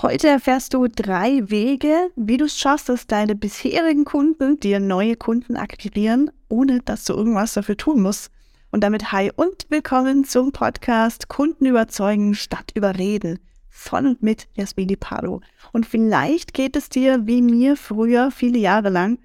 Heute erfährst du drei Wege, wie du es schaffst, dass deine bisherigen Kunden dir neue Kunden akquirieren, ohne dass du irgendwas dafür tun musst. Und damit hi und willkommen zum Podcast Kunden überzeugen statt überreden von und mit Jasmini Pardo. Und vielleicht geht es dir wie mir früher, viele Jahre lang,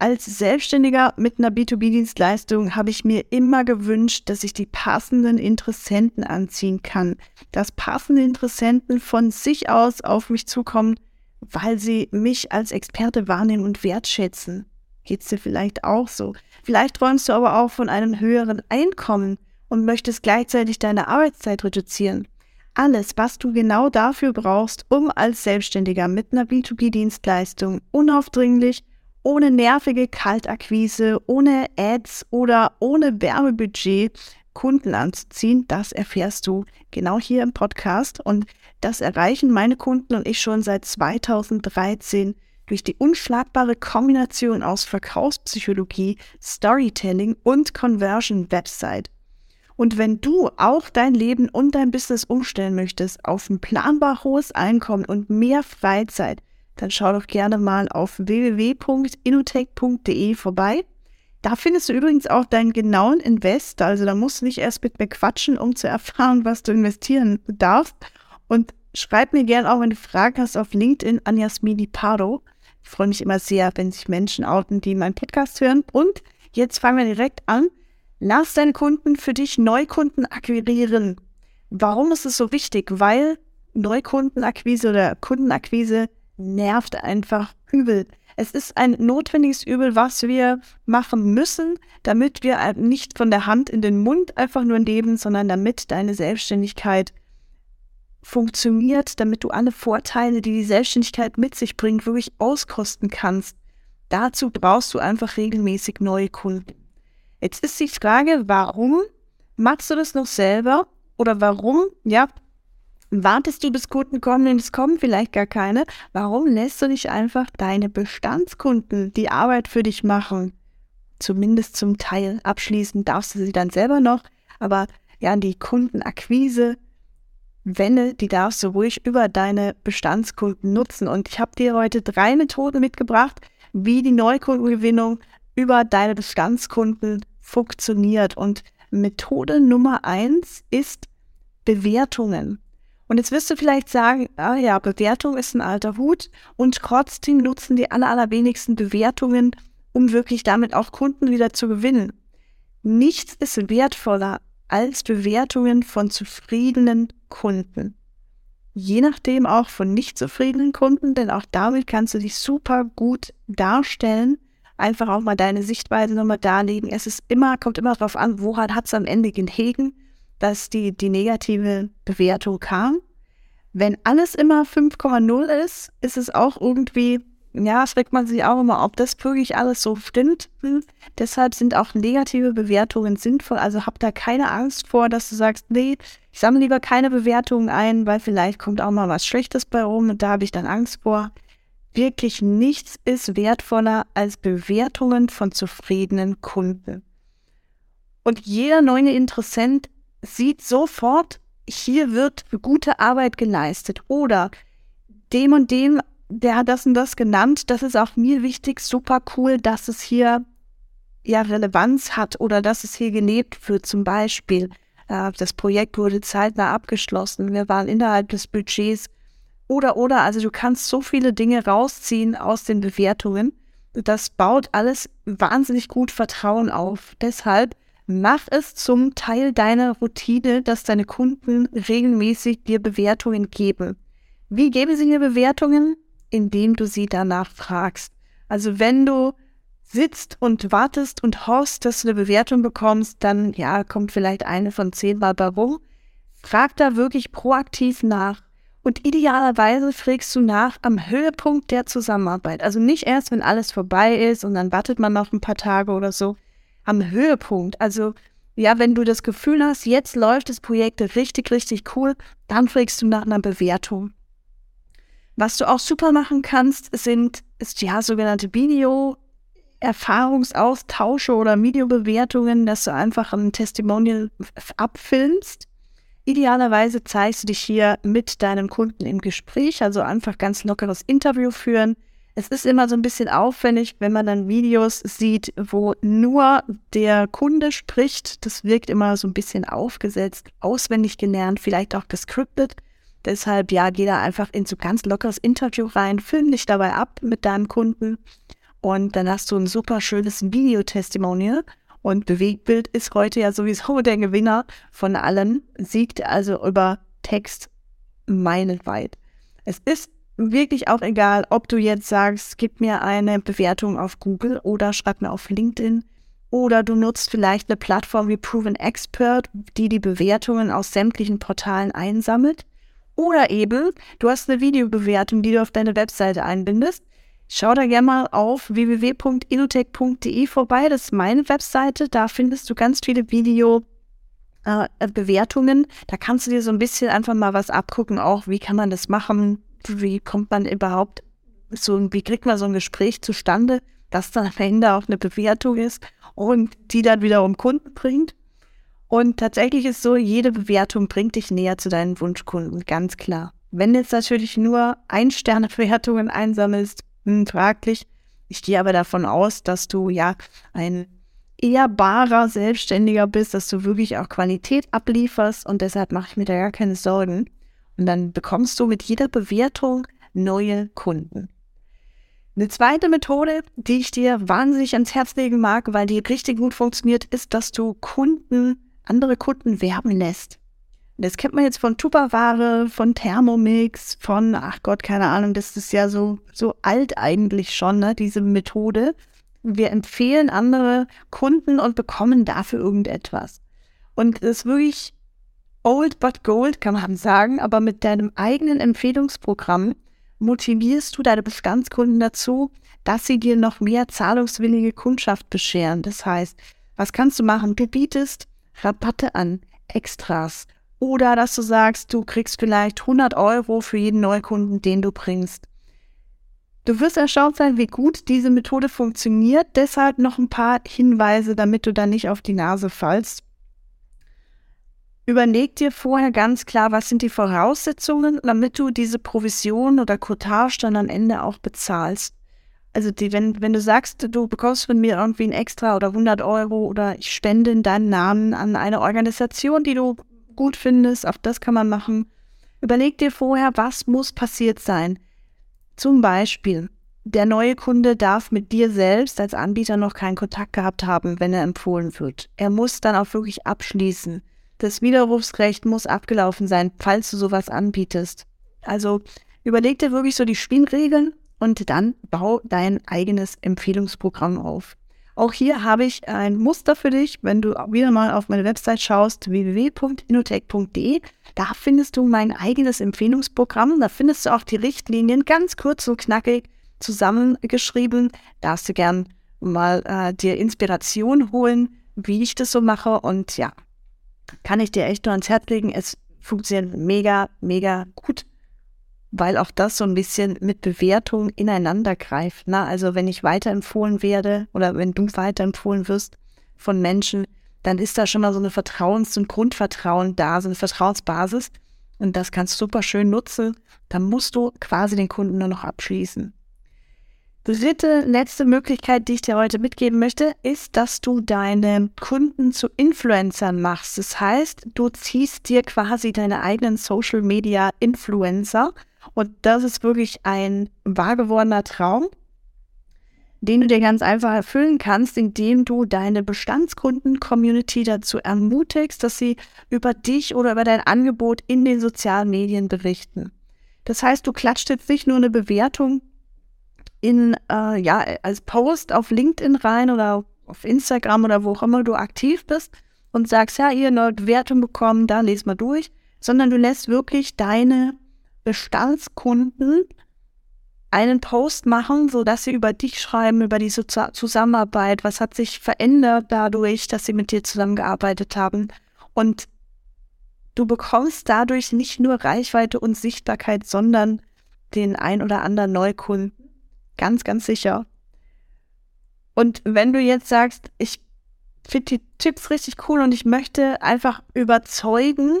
als Selbstständiger mit einer B2B-Dienstleistung habe ich mir immer gewünscht, dass ich die passenden Interessenten anziehen kann. Dass passende Interessenten von sich aus auf mich zukommen, weil sie mich als Experte wahrnehmen und wertschätzen. Geht's dir vielleicht auch so? Vielleicht träumst du aber auch von einem höheren Einkommen und möchtest gleichzeitig deine Arbeitszeit reduzieren. Alles, was du genau dafür brauchst, um als Selbstständiger mit einer B2B-Dienstleistung unaufdringlich ohne nervige Kaltakquise, ohne Ads oder ohne Werbebudget Kunden anzuziehen, das erfährst du genau hier im Podcast. Und das erreichen meine Kunden und ich schon seit 2013 durch die unschlagbare Kombination aus Verkaufspsychologie, Storytelling und Conversion Website. Und wenn du auch dein Leben und dein Business umstellen möchtest auf ein planbar hohes Einkommen und mehr Freizeit, dann schau doch gerne mal auf www.inutech.de vorbei. Da findest du übrigens auch deinen genauen Invest. Also da musst du nicht erst mit mir quatschen, um zu erfahren, was du investieren darfst. Und schreib mir gerne auch, wenn du Fragen hast, auf LinkedIn an Jasmini Pardo. Ich freue mich immer sehr, wenn sich Menschen outen, die meinen Podcast hören. Und jetzt fangen wir direkt an. Lass deine Kunden für dich Neukunden akquirieren. Warum ist es so wichtig? Weil Neukundenakquise oder Kundenakquise nervt einfach übel. Es ist ein notwendiges Übel, was wir machen müssen, damit wir nicht von der Hand in den Mund einfach nur leben, sondern damit deine Selbstständigkeit funktioniert, damit du alle Vorteile, die die Selbstständigkeit mit sich bringt, wirklich auskosten kannst. Dazu brauchst du einfach regelmäßig neue Kunden. Jetzt ist die Frage, warum machst du das noch selber oder warum, ja, Wartest du, bis Kunden kommen und es kommen vielleicht gar keine? Warum lässt du nicht einfach deine Bestandskunden die Arbeit für dich machen? Zumindest zum Teil. Abschließend darfst du sie dann selber noch, aber ja, die Kundenakquise, Wende, die darfst du ruhig über deine Bestandskunden nutzen. Und ich habe dir heute drei Methoden mitgebracht, wie die Neukundengewinnung über deine Bestandskunden funktioniert. Und Methode Nummer eins ist Bewertungen. Und jetzt wirst du vielleicht sagen, ah ja, Bewertung ist ein alter Hut und trotzdem nutzen die aller, allerwenigsten Bewertungen, um wirklich damit auch Kunden wieder zu gewinnen. Nichts ist wertvoller als Bewertungen von zufriedenen Kunden. Je nachdem auch von nicht zufriedenen Kunden, denn auch damit kannst du dich super gut darstellen. Einfach auch mal deine Sichtweise nochmal darlegen. Es ist immer, kommt immer darauf an, woran hat es am Ende gelegen dass die, die negative Bewertung kam. Wenn alles immer 5,0 ist, ist es auch irgendwie, ja, fragt man sich auch immer, ob das wirklich alles so stimmt. Deshalb sind auch negative Bewertungen sinnvoll. Also hab da keine Angst vor, dass du sagst, nee, ich sammle lieber keine Bewertungen ein, weil vielleicht kommt auch mal was Schlechtes bei rum und da habe ich dann Angst vor. Wirklich nichts ist wertvoller als Bewertungen von zufriedenen Kunden. Und jeder neue Interessent sieht sofort, hier wird gute Arbeit geleistet oder dem und dem, der hat das und das genannt, das ist auch mir wichtig, super cool, dass es hier ja Relevanz hat oder dass es hier gelebt wird. Zum Beispiel, äh, das Projekt wurde zeitnah abgeschlossen, wir waren innerhalb des Budgets oder oder, also du kannst so viele Dinge rausziehen aus den Bewertungen. Das baut alles wahnsinnig gut Vertrauen auf. Deshalb Mach es zum Teil deiner Routine, dass deine Kunden regelmäßig dir Bewertungen geben. Wie geben sie dir Bewertungen? Indem du sie danach fragst. Also wenn du sitzt und wartest und hoffst, dass du eine Bewertung bekommst, dann ja, kommt vielleicht eine von zehn Mal bei. Frag da wirklich proaktiv nach. Und idealerweise fragst du nach am Höhepunkt der Zusammenarbeit. Also nicht erst, wenn alles vorbei ist und dann wartet man noch ein paar Tage oder so, am Höhepunkt. Also ja, wenn du das Gefühl hast, jetzt läuft das Projekt richtig, richtig cool, dann fragst du nach einer Bewertung. Was du auch super machen kannst, sind ist ja sogenannte Video Erfahrungsaustausche oder Videobewertungen, dass du einfach ein Testimonial abfilmst. Idealerweise zeigst du dich hier mit deinem Kunden im Gespräch, also einfach ganz lockeres Interview führen. Es ist immer so ein bisschen aufwendig, wenn man dann Videos sieht, wo nur der Kunde spricht. Das wirkt immer so ein bisschen aufgesetzt, auswendig gelernt, vielleicht auch gescriptet. Deshalb, ja, geh da einfach in so ganz lockeres Interview rein, film dich dabei ab mit deinem Kunden und dann hast du ein super schönes Videotestimonial. Und Bewegtbild ist heute ja sowieso der Gewinner von allen, siegt also über Text meilenweit. Es ist wirklich auch egal, ob du jetzt sagst, gib mir eine Bewertung auf Google oder schreib mir auf LinkedIn oder du nutzt vielleicht eine Plattform wie Proven Expert, die die Bewertungen aus sämtlichen Portalen einsammelt. Oder eben, du hast eine Videobewertung, die du auf deine Webseite einbindest. Schau da gerne mal auf www.inotech.de vorbei. Das ist meine Webseite. Da findest du ganz viele Video-Bewertungen. Äh, da kannst du dir so ein bisschen einfach mal was abgucken, auch wie kann man das machen, wie kommt man überhaupt so, wie kriegt man so ein Gespräch zustande, das dann am Ende auch eine Bewertung ist und die dann wiederum Kunden bringt. Und tatsächlich ist so, jede Bewertung bringt dich näher zu deinen Wunschkunden, ganz klar. Wenn du jetzt natürlich nur Ein-Sterne-Bewertungen einsammelst, hm, fraglich. Ich gehe aber davon aus, dass du ja ein ehrbarer Selbstständiger bist, dass du wirklich auch Qualität ablieferst und deshalb mache ich mir da gar keine Sorgen. Und dann bekommst du mit jeder Bewertung neue Kunden. Eine zweite Methode, die ich dir wahnsinnig ans Herz legen mag, weil die richtig gut funktioniert, ist, dass du Kunden andere Kunden werben lässt. Das kennt man jetzt von Tupperware, von Thermomix, von, ach Gott, keine Ahnung, das ist ja so, so alt eigentlich schon, ne, diese Methode. Wir empfehlen andere Kunden und bekommen dafür irgendetwas. Und das ist wirklich old but gold, kann man sagen, aber mit deinem eigenen Empfehlungsprogramm motivierst du deine Bestandskunden dazu, dass sie dir noch mehr zahlungswillige Kundschaft bescheren. Das heißt, was kannst du machen? Du bietest Rabatte an, Extras. Oder dass du sagst, du kriegst vielleicht 100 Euro für jeden Neukunden, den du bringst. Du wirst erstaunt sein, wie gut diese Methode funktioniert. Deshalb noch ein paar Hinweise, damit du da nicht auf die Nase fallst. Überleg dir vorher ganz klar, was sind die Voraussetzungen, damit du diese Provision oder Cottage dann am Ende auch bezahlst also die, wenn, wenn du sagst, du bekommst von mir irgendwie ein Extra oder 100 Euro oder ich spende in deinen Namen an eine Organisation, die du gut findest, auch das kann man machen. Überleg dir vorher, was muss passiert sein. Zum Beispiel, der neue Kunde darf mit dir selbst als Anbieter noch keinen Kontakt gehabt haben, wenn er empfohlen wird. Er muss dann auch wirklich abschließen. Das Widerrufsrecht muss abgelaufen sein, falls du sowas anbietest. Also überleg dir wirklich so die Spielregeln und dann bau dein eigenes Empfehlungsprogramm auf. Auch hier habe ich ein Muster für dich, wenn du wieder mal auf meine Website schaust, www.inotech.de. Da findest du mein eigenes Empfehlungsprogramm. Da findest du auch die Richtlinien ganz kurz und knackig zusammengeschrieben. Darfst du gern mal äh, dir Inspiration holen, wie ich das so mache. Und ja, kann ich dir echt nur ans Herz legen. Es funktioniert mega, mega gut weil auch das so ein bisschen mit Bewertung ineinander greift. Ne? Also wenn ich weiterempfohlen werde oder wenn du weiterempfohlen wirst von Menschen, dann ist da schon mal so eine Vertrauens- und Grundvertrauen da, so eine Vertrauensbasis. Und das kannst du super schön nutzen. Dann musst du quasi den Kunden nur noch abschließen. Dritte, letzte Möglichkeit, die ich dir heute mitgeben möchte, ist, dass du deine Kunden zu Influencern machst. Das heißt, du ziehst dir quasi deine eigenen Social Media Influencer und das ist wirklich ein wahr gewordener Traum, den du dir ganz einfach erfüllen kannst, indem du deine Bestandskunden-Community dazu ermutigst, dass sie über dich oder über dein Angebot in den sozialen Medien berichten. Das heißt, du klatscht jetzt nicht nur eine Bewertung in, äh, ja, als Post auf LinkedIn rein oder auf Instagram oder wo auch immer du aktiv bist und sagst, ja, ihr eine Bewertung bekommen, da lest mal durch, sondern du lässt wirklich deine Bestandskunden einen Post machen, so dass sie über dich schreiben, über die Zusammenarbeit, was hat sich verändert dadurch, dass sie mit dir zusammengearbeitet haben. Und du bekommst dadurch nicht nur Reichweite und Sichtbarkeit, sondern den ein oder anderen Neukunden. Ganz, ganz sicher. Und wenn du jetzt sagst, ich finde die Tipps richtig cool und ich möchte einfach überzeugen,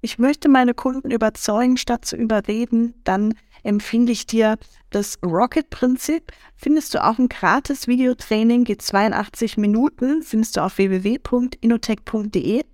ich möchte meine Kunden überzeugen, statt zu überreden, dann empfehle ich dir das Rocket-Prinzip. Findest du auch ein gratis Videotraining, geht 82 Minuten, findest du auf www.inotech.de.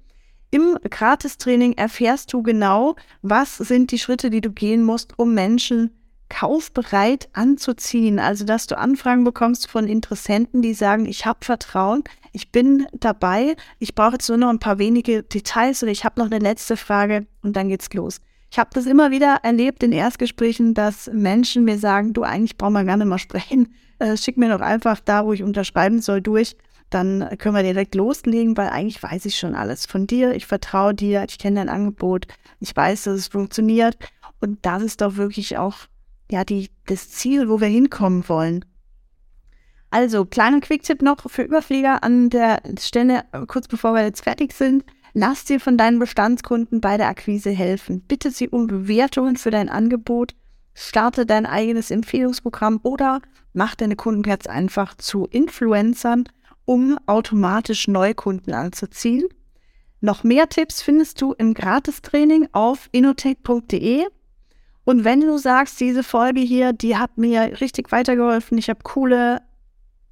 Im Gratis-Training erfährst du genau, was sind die Schritte, die du gehen musst, um Menschen kaufbereit anzuziehen. Also, dass du Anfragen bekommst von Interessenten, die sagen, ich habe Vertrauen, ich bin dabei, ich brauche jetzt nur noch ein paar wenige Details oder ich habe noch eine letzte Frage und dann geht's los. Ich habe das immer wieder erlebt in Erstgesprächen, dass Menschen mir sagen, du eigentlich brauchen wir gerne mal sprechen, äh, schick mir doch einfach da, wo ich unterschreiben soll, durch. Dann können wir direkt loslegen, weil eigentlich weiß ich schon alles von dir. Ich vertraue dir, ich kenne dein Angebot, ich weiß, dass es funktioniert. Und das ist doch wirklich auch ja, die, das Ziel, wo wir hinkommen wollen. Also, kleiner Quick-Tipp noch für Überflieger an der Stelle, kurz bevor wir jetzt fertig sind. Lass dir von deinen Bestandskunden bei der Akquise helfen. Bitte sie um Bewertungen für dein Angebot. Starte dein eigenes Empfehlungsprogramm oder mach deine Kunden ganz einfach zu Influencern, um automatisch Neukunden anzuziehen. Noch mehr Tipps findest du im Gratistraining auf inotech.de. Und wenn du sagst, diese Folge hier, die hat mir richtig weitergeholfen, ich habe coole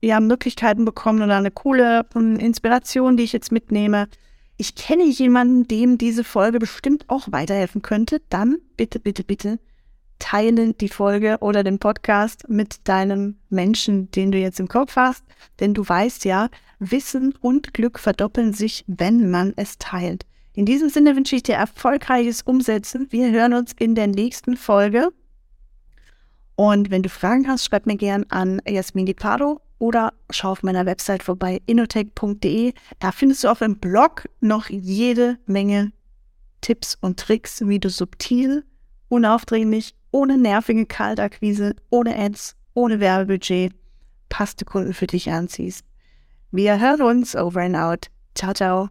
ja, Möglichkeiten bekommen oder eine coole um, Inspiration, die ich jetzt mitnehme, ich kenne jemanden, dem diese Folge bestimmt auch weiterhelfen könnte, dann bitte, bitte, bitte teile die Folge oder den Podcast mit deinem Menschen, den du jetzt im Kopf hast. Denn du weißt ja, Wissen und Glück verdoppeln sich, wenn man es teilt. In diesem Sinne wünsche ich dir erfolgreiches Umsetzen. Wir hören uns in der nächsten Folge. Und wenn du Fragen hast, schreib mir gern an Jasmin Pardo oder schau auf meiner Website vorbei, innotech.de. Da findest du auch im Blog noch jede Menge Tipps und Tricks, wie du subtil, unaufdringlich, ohne nervige Kaltakquise, ohne Ads, ohne Werbebudget passte Kunden für dich anziehst. Wir hören uns over and out. Ciao, ciao.